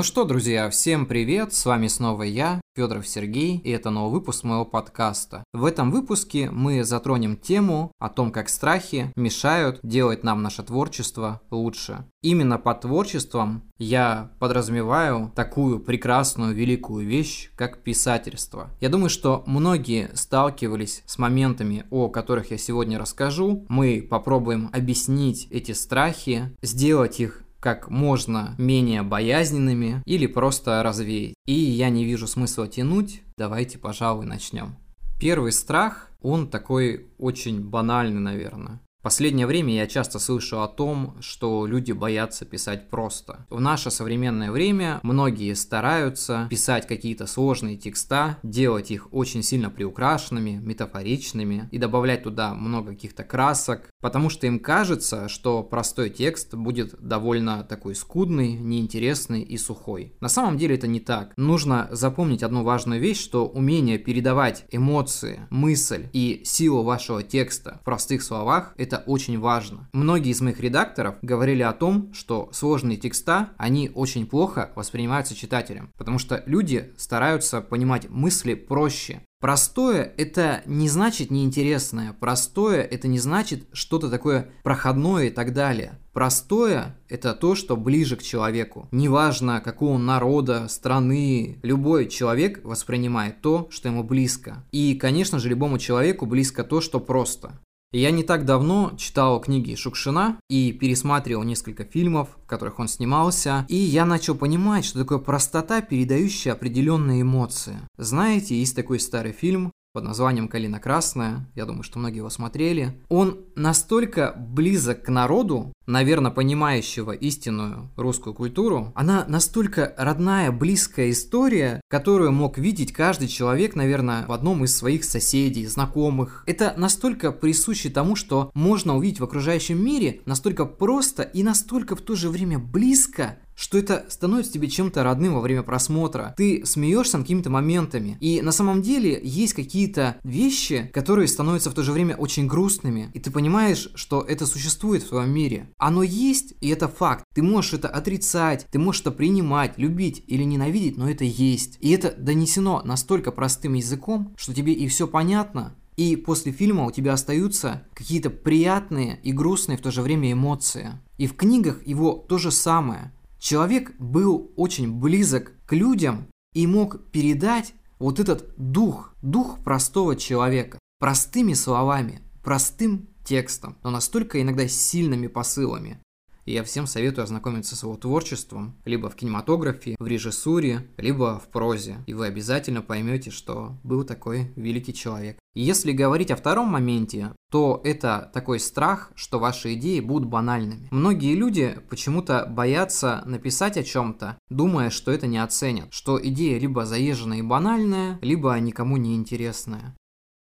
Ну что, друзья, всем привет, с вами снова я, Федоров Сергей, и это новый выпуск моего подкаста. В этом выпуске мы затронем тему о том, как страхи мешают делать нам наше творчество лучше. Именно под творчеством я подразумеваю такую прекрасную, великую вещь, как писательство. Я думаю, что многие сталкивались с моментами, о которых я сегодня расскажу. Мы попробуем объяснить эти страхи, сделать их как можно менее боязненными или просто развеять. И я не вижу смысла тянуть, давайте, пожалуй, начнем. Первый страх, он такой очень банальный, наверное. В последнее время я часто слышу о том, что люди боятся писать просто. В наше современное время многие стараются писать какие-то сложные текста, делать их очень сильно приукрашенными, метафоричными и добавлять туда много каких-то красок, потому что им кажется, что простой текст будет довольно такой скудный, неинтересный и сухой. На самом деле это не так. Нужно запомнить одну важную вещь, что умение передавать эмоции, мысль и силу вашего текста в простых словах – это очень важно. Многие из моих редакторов говорили о том, что сложные текста, они очень плохо воспринимаются читателем, потому что люди стараются понимать мысли проще, Простое – это не значит неинтересное. Простое – это не значит что-то такое проходное и так далее. Простое – это то, что ближе к человеку. Неважно, какого народа, страны, любой человек воспринимает то, что ему близко. И, конечно же, любому человеку близко то, что просто. Я не так давно читал книги Шукшина и пересматривал несколько фильмов, в которых он снимался, и я начал понимать, что такое простота, передающая определенные эмоции. Знаете, есть такой старый фильм под названием «Калина красная», я думаю, что многие его смотрели. Он настолько близок к народу, наверное, понимающего истинную русскую культуру, она настолько родная, близкая история, которую мог видеть каждый человек, наверное, в одном из своих соседей, знакомых. Это настолько присуще тому, что можно увидеть в окружающем мире, настолько просто и настолько в то же время близко, что это становится тебе чем-то родным во время просмотра. Ты смеешься над какими-то моментами. И на самом деле есть какие-то вещи, которые становятся в то же время очень грустными. И ты понимаешь, что это существует в твоем мире. Оно есть, и это факт. Ты можешь это отрицать, ты можешь это принимать, любить или ненавидеть, но это есть. И это донесено настолько простым языком, что тебе и все понятно, и после фильма у тебя остаются какие-то приятные и грустные в то же время эмоции. И в книгах его то же самое. Человек был очень близок к людям и мог передать вот этот дух, дух простого человека, простыми словами, простым текстом, но настолько иногда сильными посылами. И я всем советую ознакомиться с его творчеством, либо в кинематографе, в режиссуре, либо в прозе. И вы обязательно поймете, что был такой великий человек. Если говорить о втором моменте, то это такой страх, что ваши идеи будут банальными. Многие люди почему-то боятся написать о чем-то, думая, что это не оценят, что идея либо заезженная и банальная, либо никому не интересная.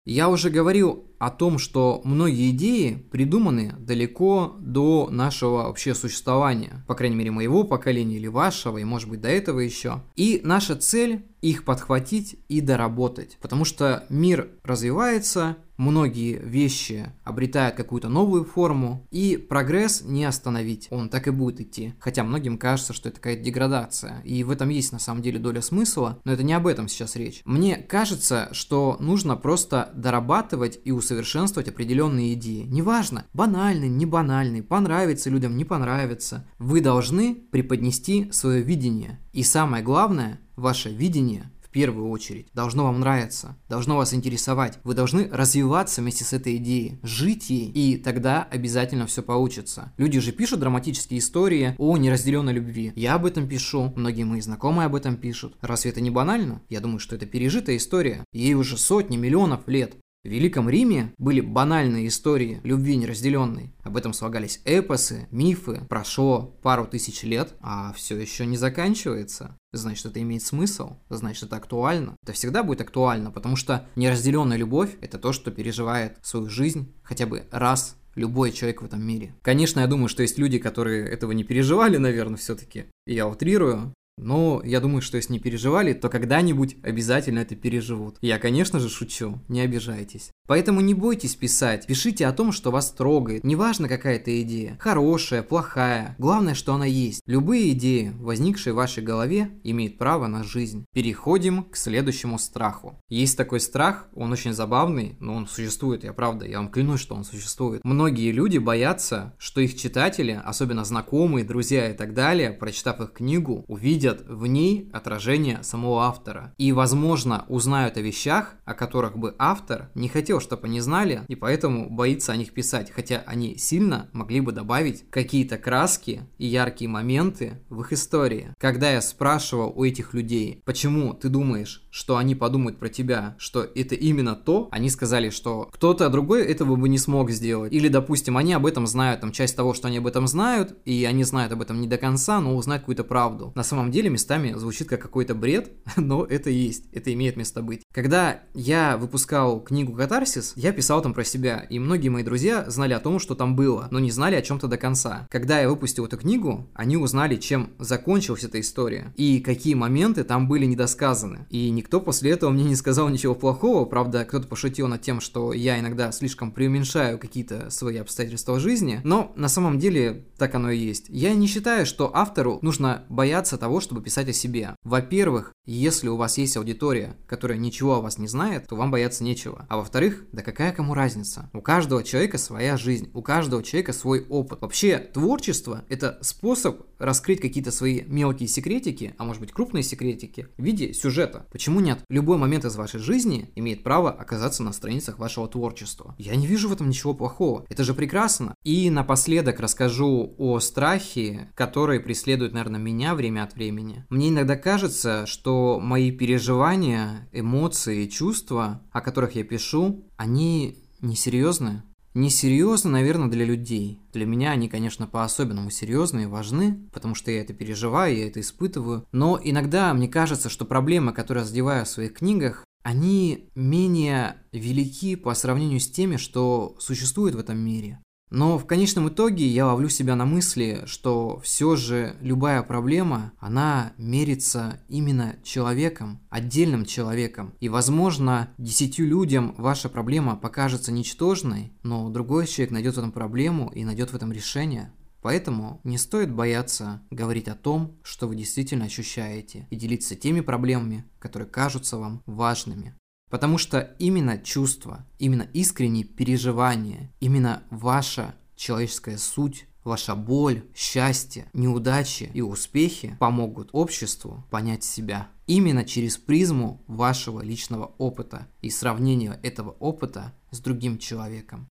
Я уже говорил о том, что многие идеи придуманы далеко до нашего вообще существования, по крайней мере моего поколения или вашего, и может быть до этого еще. И наша цель их подхватить и доработать, потому что мир развивается, многие вещи обретают какую-то новую форму, и прогресс не остановить, он так и будет идти. Хотя многим кажется, что это какая-то деградация, и в этом есть на самом деле доля смысла, но это не об этом сейчас речь. Мне кажется, что нужно просто дорабатывать и усовершенствовать усовершенствовать определенные идеи. Неважно, банальный, не банальный, понравится людям, не понравится. Вы должны преподнести свое видение. И самое главное, ваше видение в первую очередь должно вам нравиться, должно вас интересовать. Вы должны развиваться вместе с этой идеей, жить ей, и тогда обязательно все получится. Люди же пишут драматические истории о неразделенной любви. Я об этом пишу, многие мои знакомые об этом пишут. Разве это не банально? Я думаю, что это пережитая история. Ей уже сотни миллионов лет. В Великом Риме были банальные истории любви неразделенной. Об этом слагались эпосы, мифы. Прошло пару тысяч лет, а все еще не заканчивается. Значит, это имеет смысл, значит, это актуально. Это всегда будет актуально, потому что неразделенная любовь – это то, что переживает свою жизнь хотя бы раз любой человек в этом мире. Конечно, я думаю, что есть люди, которые этого не переживали, наверное, все-таки. Я утрирую, но я думаю, что если не переживали, то когда-нибудь обязательно это переживут. Я, конечно же, шучу, не обижайтесь. Поэтому не бойтесь писать, пишите о том, что вас трогает. Неважно какая-то идея, хорошая, плохая, главное, что она есть. Любые идеи, возникшие в вашей голове, имеют право на жизнь. Переходим к следующему страху. Есть такой страх, он очень забавный, но он существует, я правда, я вам клянусь, что он существует. Многие люди боятся, что их читатели, особенно знакомые, друзья и так далее, прочитав их книгу, увидят в ней отражение самого автора. И, возможно, узнают о вещах, о которых бы автор не хотел, чтобы они знали, и поэтому боится о них писать, хотя они сильно могли бы добавить какие-то краски и яркие моменты в их истории. Когда я спрашивал у этих людей, почему ты думаешь, что они подумают про тебя, что это именно то, они сказали, что кто-то другой этого бы не смог сделать. Или, допустим, они об этом знают, там часть того, что они об этом знают, и они знают об этом не до конца, но узнают какую-то правду. На самом деле местами звучит как какой-то бред, но это есть, это имеет место быть. Когда я выпускал книгу «Катарсис», я писал там про себя, и многие мои друзья знали о том, что там было, но не знали о чем-то до конца. Когда я выпустил эту книгу, они узнали, чем закончилась эта история, и какие моменты там были недосказаны. И никто после этого мне не сказал ничего плохого, правда, кто-то пошутил над тем, что я иногда слишком преуменьшаю какие-то свои обстоятельства жизни, но на самом деле так оно и есть. Я не считаю, что автору нужно бояться того, чтобы писать о себе. Во-первых, если у вас есть аудитория, которая ничего о вас не знает, то вам бояться нечего. А во-вторых, да какая кому разница? У каждого человека своя жизнь, у каждого человека свой опыт. Вообще, творчество – это способ раскрыть какие-то свои мелкие секретики, а может быть крупные секретики, в виде сюжета. Почему нет? Любой момент из вашей жизни имеет право оказаться на страницах вашего творчества. Я не вижу в этом ничего плохого. Это же прекрасно. И напоследок расскажу о страхе, который преследует, наверное, меня время от времени. Мне иногда кажется, что мои переживания, эмоции, чувства, о которых я пишу, они несерьезны. Несерьезно, наверное, для людей. Для меня они, конечно, по-особенному серьезные и важны, потому что я это переживаю, я это испытываю. Но иногда мне кажется, что проблемы, которые я задеваю в своих книгах, они менее велики по сравнению с теми, что существует в этом мире. Но в конечном итоге я ловлю себя на мысли, что все же любая проблема, она мерится именно человеком, отдельным человеком. И возможно, десятью людям ваша проблема покажется ничтожной, но другой человек найдет в этом проблему и найдет в этом решение. Поэтому не стоит бояться говорить о том, что вы действительно ощущаете, и делиться теми проблемами, которые кажутся вам важными. Потому что именно чувства, именно искренние переживания, именно ваша человеческая суть, ваша боль, счастье, неудачи и успехи помогут обществу понять себя. Именно через призму вашего личного опыта и сравнения этого опыта с другим человеком.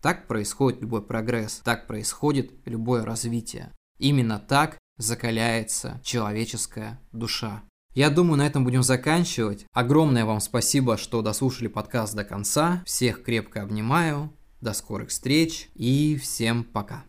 Так происходит любой прогресс, так происходит любое развитие. Именно так закаляется человеческая душа. Я думаю, на этом будем заканчивать. Огромное вам спасибо, что дослушали подкаст до конца. Всех крепко обнимаю. До скорых встреч и всем пока.